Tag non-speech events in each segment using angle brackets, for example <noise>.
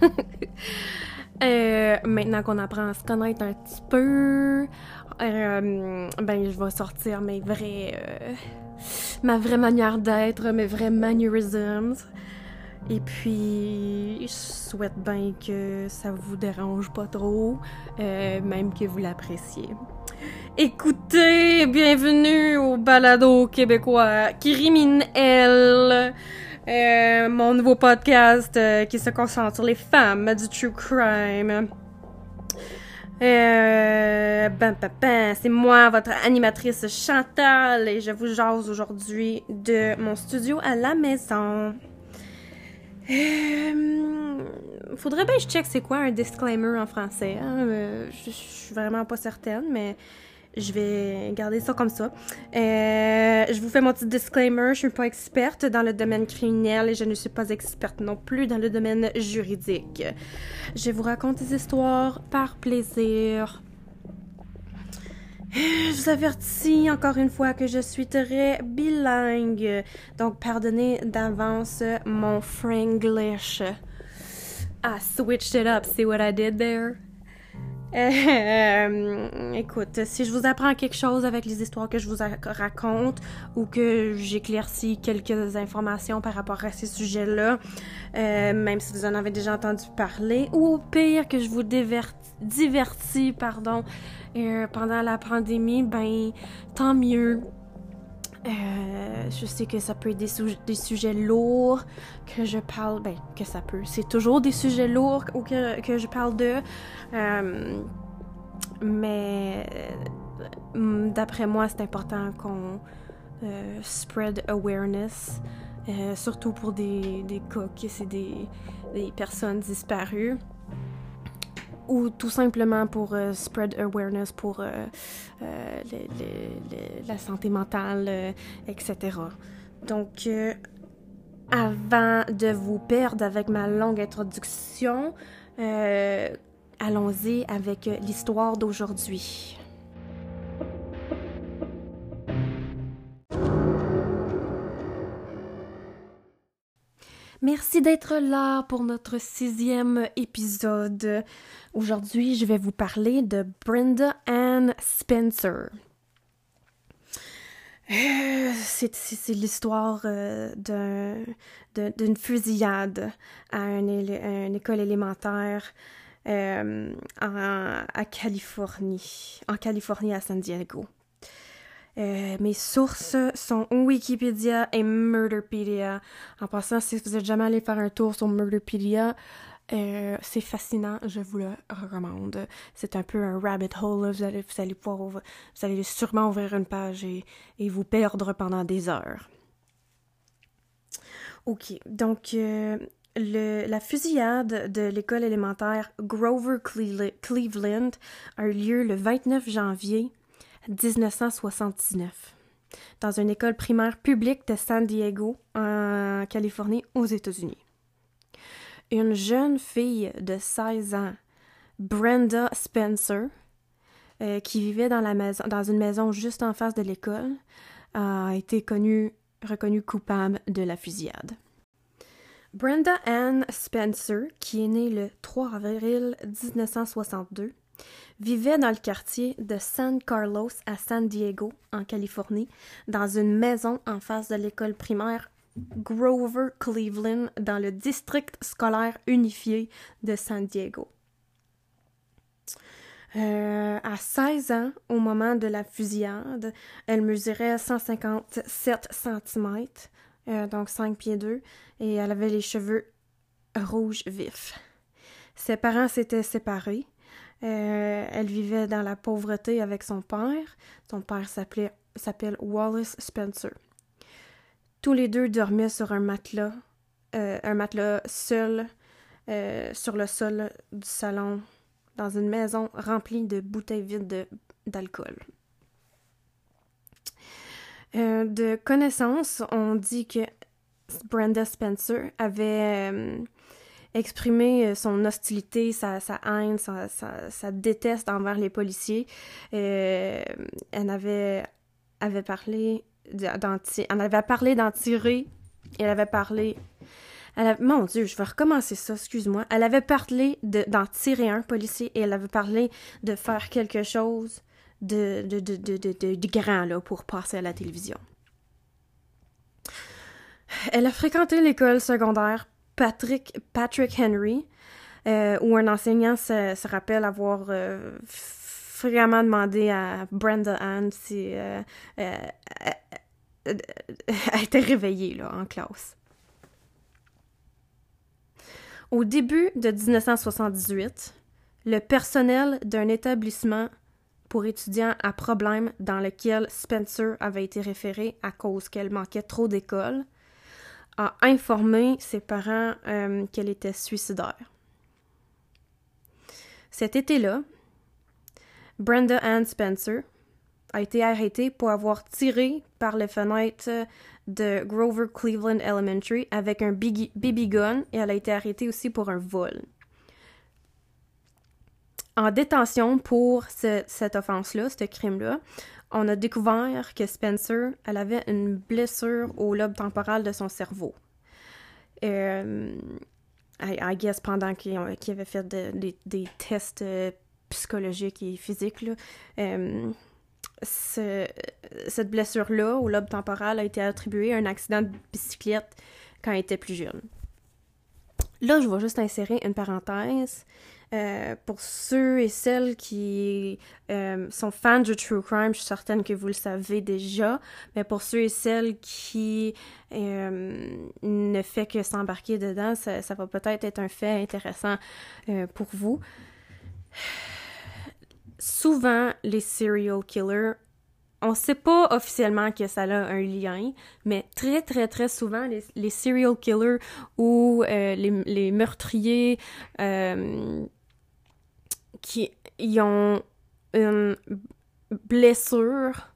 <laughs> Euh, maintenant qu'on apprend à se connaître un petit peu, euh, ben je vais sortir mes vrais, euh, ma vraie manière d'être, mes vrais mannerisms. Et puis, je souhaite bien que ça vous dérange pas trop, même que vous l'appréciez. Écoutez, bienvenue au balado québécois Criminel. Euh, mon nouveau podcast euh, qui se concentre sur les femmes du true crime. Euh, ben, ben, ben, c'est moi, votre animatrice Chantal, et je vous jase aujourd'hui de mon studio à la maison. Euh, faudrait bien que je check c'est quoi un disclaimer en français. Hein? je suis vraiment pas certaine, mais je vais garder ça comme ça. Euh, je vous fais mon petit disclaimer. Je suis pas experte dans le domaine criminel et je ne suis pas experte non plus dans le domaine juridique. Je vous raconte des histoires par plaisir. Je vous avertis encore une fois que je suis très bilingue. Donc, pardonnez d'avance mon franglish. I switched it up. See what I did there? Euh, écoute, si je vous apprends quelque chose avec les histoires que je vous raconte ou que j'éclaircis quelques informations par rapport à ces sujets-là, euh, même si vous en avez déjà entendu parler, ou au pire que je vous divertis, pardon, euh, pendant la pandémie, ben tant mieux. Euh, je sais que ça peut être des, sujets lourds que je parle, ben que ça peut, c'est toujours des sujets lourds ou que, que je parle de, euh, mais euh, d'après moi c'est important qu'on spread awareness, surtout pour des, des cas qui c'est des, des personnes disparues ou tout simplement pour euh, spread awareness pour euh, euh, la santé mentale, etc. Donc, avant de vous perdre avec ma longue introduction, allons-y avec l'histoire d'aujourd'hui. Merci d'être là pour notre sixième épisode. Aujourd'hui, je vais vous parler de Brenda Ann Spencer. Euh, c'est l'histoire euh, d'une fusillade à une, école élémentaire euh, à Californie, en Californie à San Diego. Euh, mes sources sont Wikipédia et Murderpedia. En passant, si vous êtes jamais allé faire un tour sur Murderpedia, euh, c'est fascinant, je vous le recommande. C'est un peu un rabbit hole, Vous, allez, vous, allez pouvoir, vous allez sûrement ouvrir une page et, vous perdre pendant des heures. Ok, donc euh, la fusillade de l'école élémentaire Grover Cleveland a eu lieu le 29 janvier 1979 dans une école primaire publique de San Diego, en Californie, aux États-Unis. Une jeune fille de 16 ans, Brenda Spencer, euh, qui vivait dans, une maison juste en face de l'école, a été connue, reconnue coupable de la fusillade. Brenda Ann Spencer, qui est née le 3 avril 1962, vivait dans le quartier de San Carlos à San Diego, en Californie, dans une maison en face de l'école primaire Grover Cleveland dans le district scolaire unifié de San Diego. Euh, à 16 ans, au moment de la fusillade, elle mesurait 157 cm, euh, donc 5 pieds 2, et elle avait les cheveux rouges vifs. Ses parents s'étaient séparés euh, elle vivait dans la pauvreté avec son père. Son père s'appelle Wallace Spencer. Tous les deux dormaient sur un matelas, euh, un matelas seul euh, sur le sol du salon, dans une maison remplie de bouteilles vides d'alcool. de connaissance, on dit que Brenda Spencer avait exprimer euh, son hostilité, sa, haine, sa, déteste envers les policiers. Euh, elle avait, parlé d'en d'en tirer. Elle avait parlé mon Dieu, je vais recommencer ça, excuse-moi. Elle avait parlé d'en tirer un policier et elle avait parlé de faire quelque chose de, de grand là, pour passer à la télévision. Elle a fréquenté l'école secondaire Patrick, Henry, euh, où un enseignant se, rappelle avoir euh, fréquemment demandé à Brenda Ann si euh, <laughs> elle était réveillée là, en classe. Au début de 1978, le personnel d'un établissement pour étudiants à problème dans lequel Spencer avait été référé à cause qu'elle manquait trop d'école a informé ses parents euh, qu'elle était suicidaire. Cet été-là, Brenda Ann Spencer a été arrêtée pour avoir tiré par les fenêtres de Grover Cleveland Elementary avec un baby gun et elle a été arrêtée aussi pour un vol. En détention pour cette offense-là, ce crime-là, on a découvert que Spencer, elle avait une blessure au lobe temporal de son cerveau. Euh, I, guess pendant qu'il avait fait des tests euh, psychologiques et physiques, euh, cette blessure-là au lobe temporal a été attribuée à un accident de bicyclette quand elle était plus jeune. Là, je vais juste insérer une parenthèse. Euh, pour ceux et celles qui euh, sont fans du true crime, je suis certaine que vous le savez déjà, mais pour ceux et celles qui euh, ne fait que s'embarquer dedans, ça, va peut-être être un fait intéressant pour vous. Souvent, les serial killers on sait pas officiellement que ça a un lien, mais très, très, très souvent, les, serial killers ou les, les, meurtriers qui ont une blessure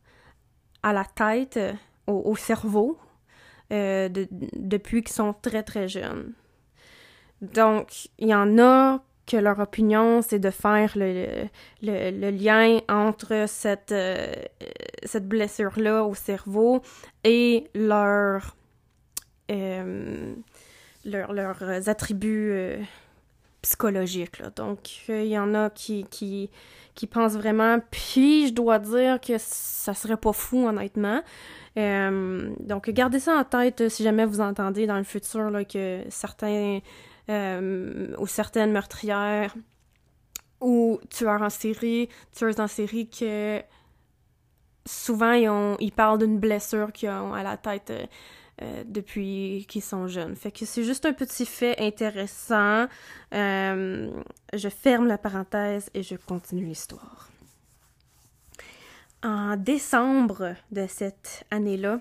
à la tête, au, cerveau, euh, depuis qu'ils sont très très jeunes. Donc, il y en a que leur opinion, c'est de faire le, lien entre cette, euh, cette blessure-là au cerveau et leur, euh, leurs attributs psychologique. Là. Donc, il y en a qui, qui, qui pensent vraiment. Puis, je dois dire que ça serait pas fou, honnêtement. Euh, donc, gardez ça en tête si jamais vous entendez dans le futur là, que certains euh, ou certaines meurtrières ou tueurs en série, tueuses en série, que souvent ils, ont, ils parlent d'une blessure qu'ils ont à la tête. Euh, depuis qu'ils sont jeunes. Fait que c'est juste un petit fait intéressant. Euh, je ferme la parenthèse et je continue l'histoire. En décembre de cette année-là,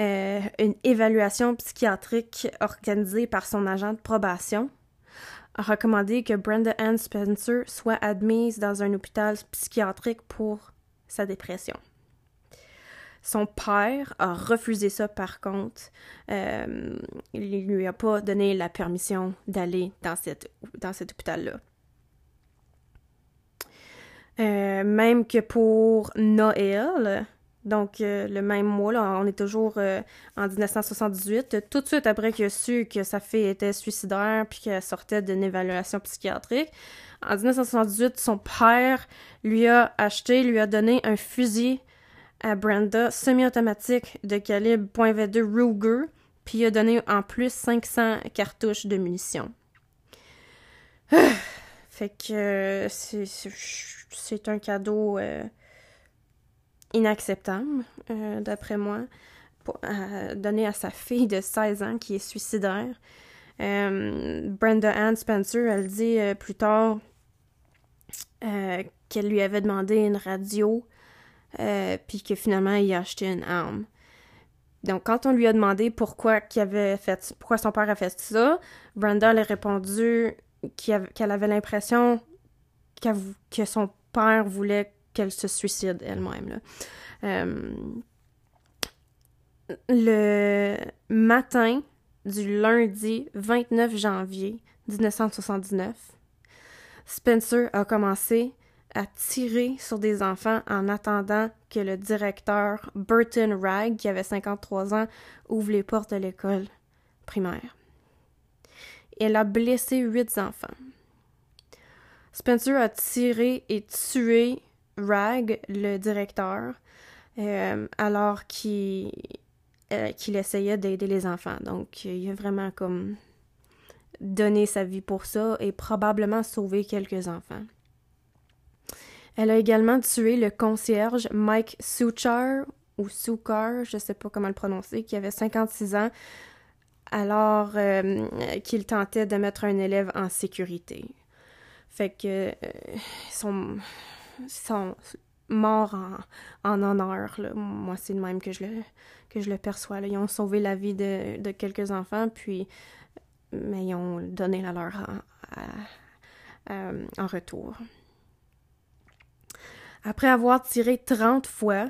euh, une évaluation psychiatrique organisée par son agent de probation a recommandé que Brenda Ann Spencer soit admise dans un hôpital psychiatrique pour sa dépression. Son père a refusé ça par contre. Euh, il ne lui a pas donné la permission d'aller dans, cette, dans cet hôpital-là. Euh, même que pour Noël, donc euh, le même mois, là, on est toujours en 1978, tout de suite après qu'il a su que sa fille était suicidaire puis qu'elle sortait d'une évaluation psychiatrique, en 1978, son père lui a acheté, lui a donné un fusil à Brenda semi-automatique de calibre .22 Ruger, puis a donné en plus 500 cartouches de munitions. <sighs> fait que c'est un cadeau euh, inacceptable, euh, d'après moi, donner à sa fille de 16 ans qui est suicidaire. Euh, Brenda Ann Spencer, elle dit plus tard qu'elle lui avait demandé une radio euh, puis que finalement il a acheté une arme. Donc, quand on lui a demandé pourquoi, avait fait, pourquoi son père a fait ça, Brenda a répondu qu'elle avait l'impression que son père voulait qu'elle se suicide elle-même. Euh, le matin du lundi 29 janvier 1979, Spencer a commencé à tirer sur des enfants en attendant que le directeur Burton Ragg, qui avait 53 ans, ouvre les portes de l'école primaire. Elle a blessé huit enfants. Spencer a tiré et tué Rag, le directeur, euh, alors qu'il euh, qu'il essayait d'aider les enfants. Donc, il a vraiment comme donné sa vie pour ça et probablement sauvé quelques enfants. Elle a également tué le concierge Mike Suchar ou Sukar, je sais pas comment le prononcer, qui avait 56 ans alors euh, qu'il tentait de mettre un élève en sécurité. Fait que euh, sont, sont morts en, honneur. Moi, c'est le même que je le, que je le perçois. Ils ont sauvé la vie de, quelques enfants, puis mais ils ont donné la leur en retour. Après avoir tiré 30 fois,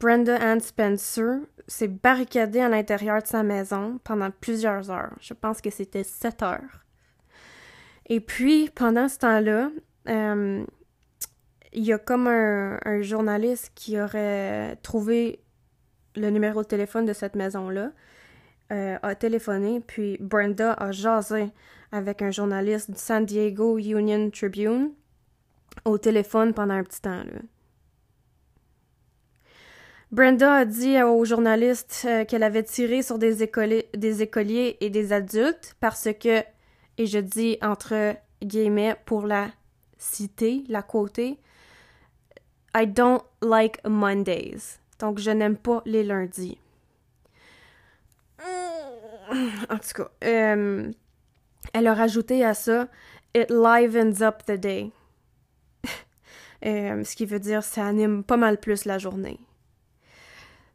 Brenda Ann Spencer s'est barricadée à l'intérieur de sa maison pendant plusieurs heures. Je pense que c'était 7 heures. Et puis, pendant ce temps-là, euh, il y a comme un, journaliste qui aurait trouvé le numéro de téléphone de cette maison-là, euh, a téléphoné, puis Brenda a jasé avec un journaliste du San Diego Union Tribune au téléphone pendant un petit temps. Là. Brenda a dit aux journalistes euh, qu'elle avait tiré sur des, écoliers et des adultes parce que, et je dis entre guillemets pour la citer, la quoter, I don't like Mondays. Donc, je n'aime pas les lundis. En tout cas, euh, elle a rajouté à ça It livens up the day. Euh, ce qui veut dire ça anime pas mal plus la journée.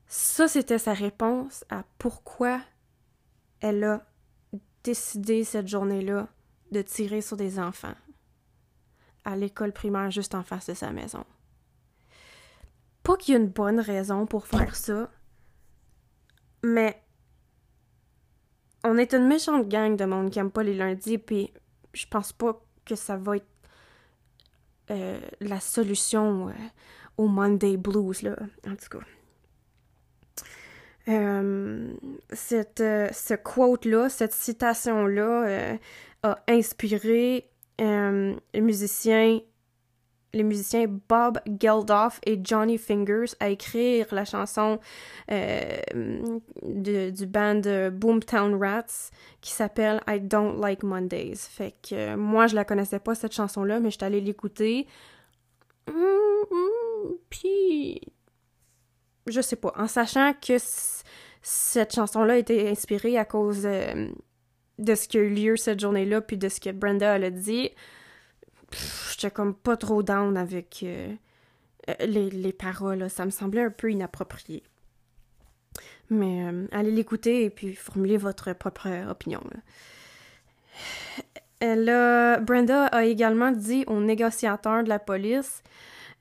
Ça, c'était sa réponse à pourquoi elle a décidé cette journée-là de tirer sur des enfants à l'école primaire juste en face de sa maison. Pas qu'il y ait une bonne raison pour faire ça, mais on est une méchante gang de monde qui aime pas les lundis, puis je pense pas que ça va être euh, la solution euh, au Monday Blues, là, en tout cas. Euh, cette, ce quote-là, cette citation-là a inspiré musiciens les musiciens Bob Geldof et Johnny Fingers à écrire la chanson du band Boomtown Rats qui s'appelle I Don't Like Mondays. Fait que moi, je la connaissais pas cette chanson-là, mais je suis allée l'écouter. Puis, je sais pas, en sachant que cette chanson-là été inspirée à cause de ce qui a eu lieu cette journée-là, puis de ce que Brenda a dit, j'étais comme pas trop down avec euh, euh, les, les, paroles. Ça me semblait un peu inapproprié. Mais euh, allez l'écouter et puis formulez votre propre opinion. Elle a, Brenda a également dit aux négociateurs de la police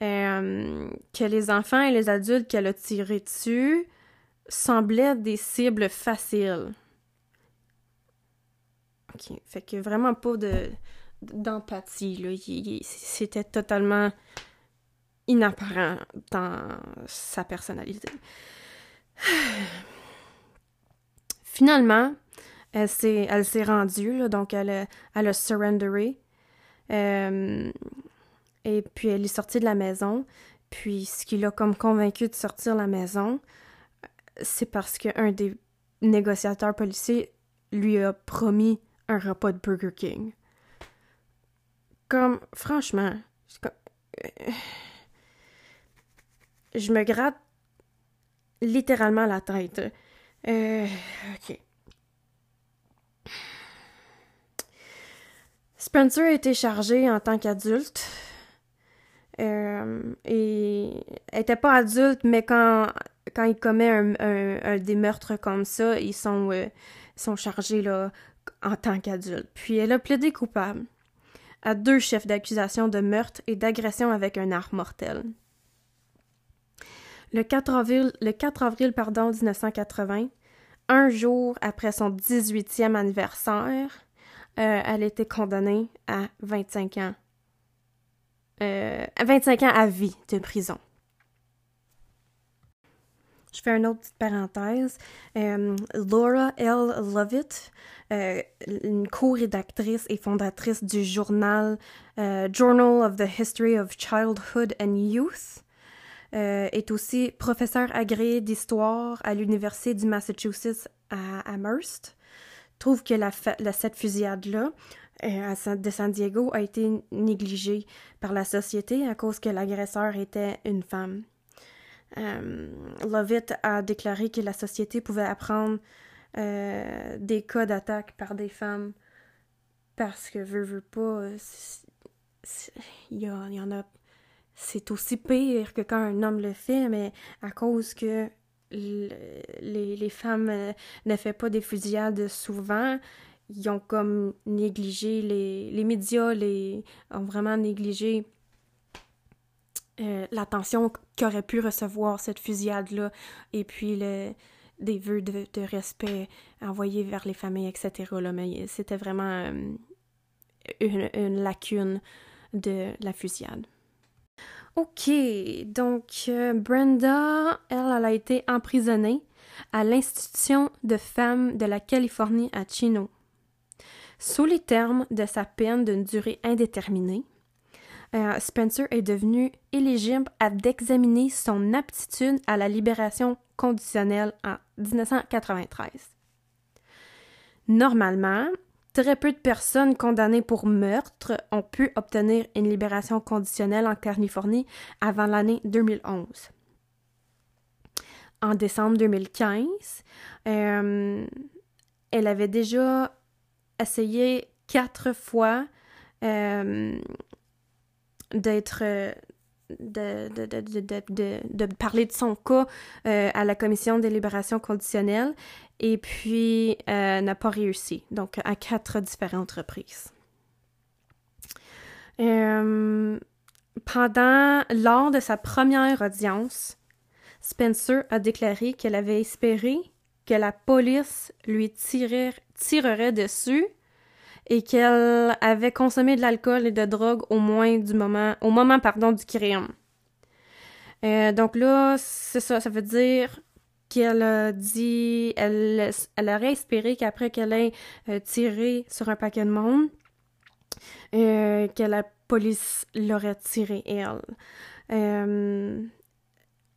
que les enfants et les adultes qu'elle a tirés dessus semblaient des cibles faciles. Ok, fait que vraiment pas de, d'empathie. C'était totalement inapparent dans sa personnalité. <sighs> Finalement, elle s'est, rendue, donc elle a, elle surrenderé. Euh, et puis elle est sortie de la maison. Puis ce qui l'a comme convaincu de sortir de la maison, c'est parce qu'un des négociateurs policiers lui a promis un repas de Burger King. Comme, franchement, euh, je me gratte littéralement la tête. Euh. Spencer a été chargé en tant qu'adulte. Euh, et elle était pas adulte, mais quand, quand il commet des meurtres comme ça, ils sont, sont chargés en tant qu'adulte. Puis elle a plaidé coupable à deux chefs d'accusation de meurtre et d'agression avec un arme mortelle. Le 4 avril, le 4 avril pardon, 1980, un jour après son 18e anniversaire, euh, elle été condamnée à 25 ans. Euh, 25 ans à vie de prison. Je fais une autre petite parenthèse. Euh, Laura L. Lovett, euh, une co-rédactrice et fondatrice du journal euh, Journal of the History of Childhood and Youth, est aussi professeure agréée d'histoire à l'Université du Massachusetts à Amherst. Trouve que la, cette fusillade-là de San Diego a été négligée par la société à cause que l'agresseur était une femme. Euh, Lovett a déclaré que la société pouvait apprendre euh, des cas d'attaque par des femmes parce que veut, veut pas, il y, en a. C'est aussi pire que quand un homme le fait, mais à cause que les, les femmes euh, ne font pas des fusillades souvent, ils ont comme négligé les, les médias les ont vraiment négligé euh, l'attention qu'aurait pu recevoir cette fusillade-là, et puis le, des vœux de, respect envoyés vers les familles, etc. Là, mais c'était vraiment euh, une, lacune de la fusillade. Ok, donc euh, Brenda, elle, elle a été emprisonnée à l'institution de femmes de la Californie à Chino. Sous les termes de sa peine d'une durée indéterminée, euh, Spencer est devenu éligible à d'examiner son aptitude à la libération conditionnelle en 1993. Normalement, très peu de personnes condamnées pour meurtre ont pu obtenir une libération conditionnelle en Californie avant l'année 2011. En décembre 2015, euh, elle avait déjà essayé quatre fois euh, d'être euh, de, de, parler de son cas euh, à la commission des libérations conditionnelles et puis euh, n'a pas réussi, donc à quatre différentes reprises. pendant, lors de sa première audience, Spencer a déclaré qu'elle avait espéré que la police lui tirerait dessus et qu'elle avait consommé de l'alcool et de drogue au moins du moment, au moment pardon du crime. Euh, donc là, c'est ça, ça veut dire qu'elle a dit, elle, elle aurait espéré qu'après qu'elle ait euh, tiré sur un paquet de monde, euh, que la police l'aurait tiré elle.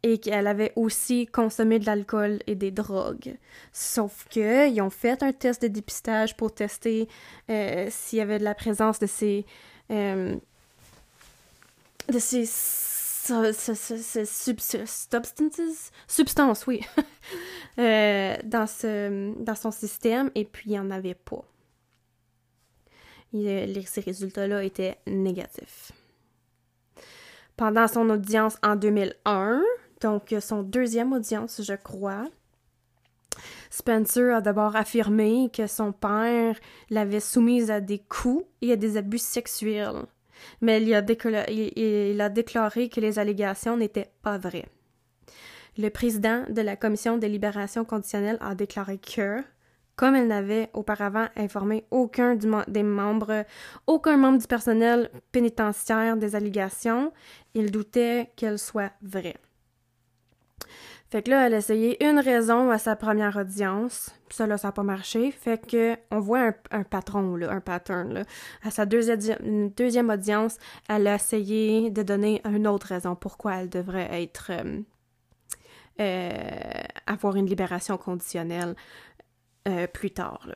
Et qu'elle avait aussi consommé de l'alcool et des drogues. Sauf que ils ont fait un test de dépistage pour tester euh, s'il y avait de la présence de ces euh, de ces substances, substances, oui, <laughs> euh, dans, ce, dans son système, et puis il n'y en avait pas. Ces résultats-là étaient négatifs. Pendant son audience en 2001, donc son deuxième audience, je crois. Spencer a d'abord affirmé que son père l'avait soumise à des coups et à des abus sexuels, mais il a, il a déclaré que les allégations n'étaient pas vraies. Le président de la commission de libération conditionnelle a déclaré que, comme elle n'avait auparavant informé aucun des membres, aucun membre du personnel pénitentiaire des allégations, il doutait qu'elles soient vraies. Fait que là, elle a essayé une raison à sa première audience. Ça, là, ça n'a pas marché. Fait que on voit un, patron, là, un pattern. Là. À sa deuxième, audience, elle a essayé de donner une autre raison pourquoi elle devrait être... Euh, euh, avoir une libération conditionnelle euh, plus tard.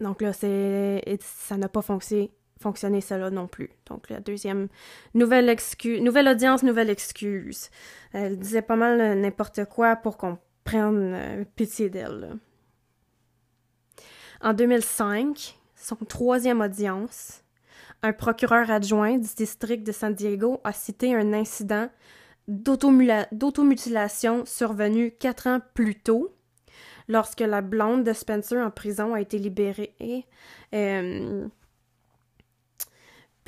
Donc là, ça n'a pas fonctionné fonctionner cela non plus. Donc la deuxième nouvelle excuse, nouvelle audience, nouvelle excuse. Elle disait pas mal n'importe quoi pour qu'on prenne euh, pitié d'elle. En 2005, son troisième audience, un procureur adjoint du district de San Diego a cité un incident d'automutilation survenu quatre ans plus tôt, lorsque la blonde de Spencer en prison a été libérée. Euh,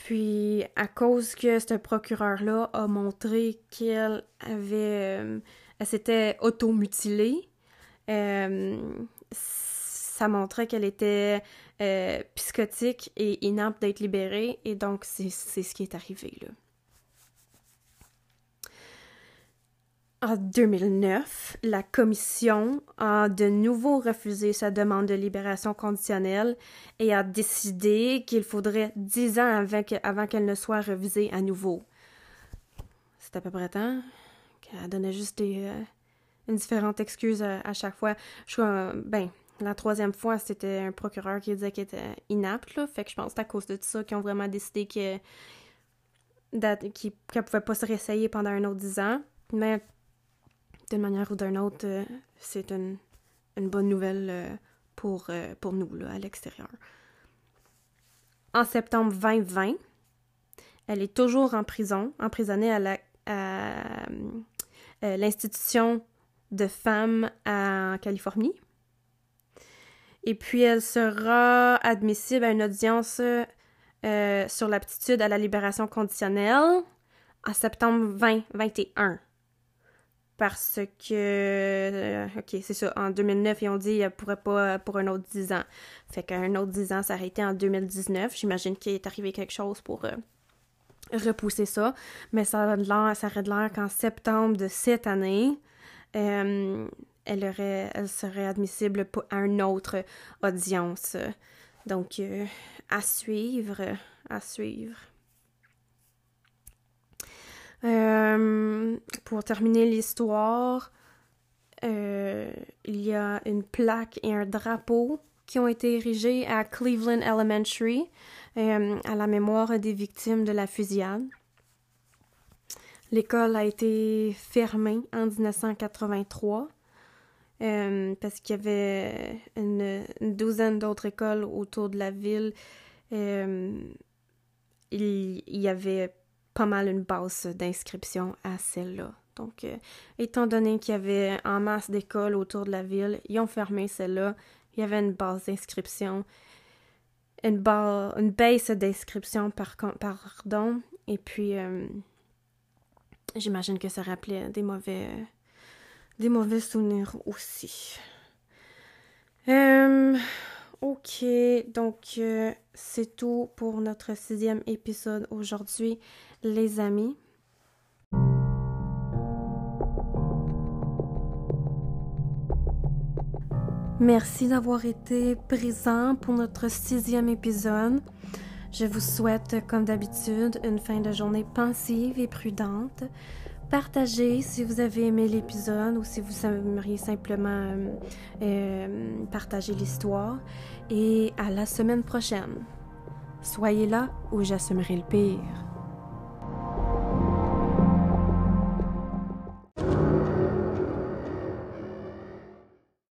puis, à cause que ce procureur-là a montré qu'elle avait. Euh, elle s'était automutilée, euh, ça montrait qu'elle était euh, psychotique et inapte d'être libérée, et donc, c'est ce qui est arrivé, là. En 2009, la commission a de nouveau refusé sa demande de libération conditionnelle et a décidé qu'il faudrait dix ans avant qu'elle ne soit revisée à nouveau. C'est à peu près temps qu'elle donnait juste des, euh, une différente excuse à, chaque fois. Je crois, ben, la troisième fois, c'était un procureur qui disait qu'il était inapte, là. Fait que je pense que c'est à cause de ça qu'ils ont vraiment décidé qu'elle ne pouvait pas se réessayer pendant un autre dix ans. Mais d'une manière ou d'une autre, euh, c'est une, bonne nouvelle euh, pour, euh, pour nous à l'extérieur. En septembre 2020, elle est toujours en prison, emprisonnée à l'institution de femmes en Californie. Et puis, elle sera admissible à une audience sur l'aptitude à la libération conditionnelle en septembre 2021 parce que, euh, ok, c'est ça, en 2009, ils ont dit qu'elle pourrait pas pour un autre 10 ans. Fait qu'un autre 10 ans, ça en 2019. J'imagine qu'il est arrivé quelque chose pour euh, repousser ça. Mais ça, l'air, ça aurait l'air qu'en septembre de cette année, euh, elle, aurait, elle serait admissible à une autre audience. Donc, à suivre, à suivre. Euh, pour terminer l'histoire, euh, il y a une plaque et un drapeau qui ont été érigés à Cleveland Elementary euh, à la mémoire des victimes de la fusillade. L'école a été fermée en 1983 parce qu'il y avait une, douzaine d'autres écoles autour de la ville. il, il y avait pas mal une base d'inscription à celle-là. Donc, euh, étant donné qu'il y avait en masse d'écoles autour de la ville, ils ont fermé celle-là. Il y avait une base d'inscription, une, base d'inscription, par, pardon. Et puis, euh, j'imagine que ça rappelait des mauvais, des mauvais souvenirs aussi. Euh, donc c'est tout pour notre sixième épisode aujourd'hui les amis. Merci d'avoir été présent pour notre sixième épisode. Je vous souhaite, comme d'habitude, une fin de journée pensive et prudente. Partagez si vous avez aimé l'épisode ou si vous aimeriez simplement euh, euh, partager l'histoire. Et à la semaine prochaine. Soyez là ou j'assumerai le pire.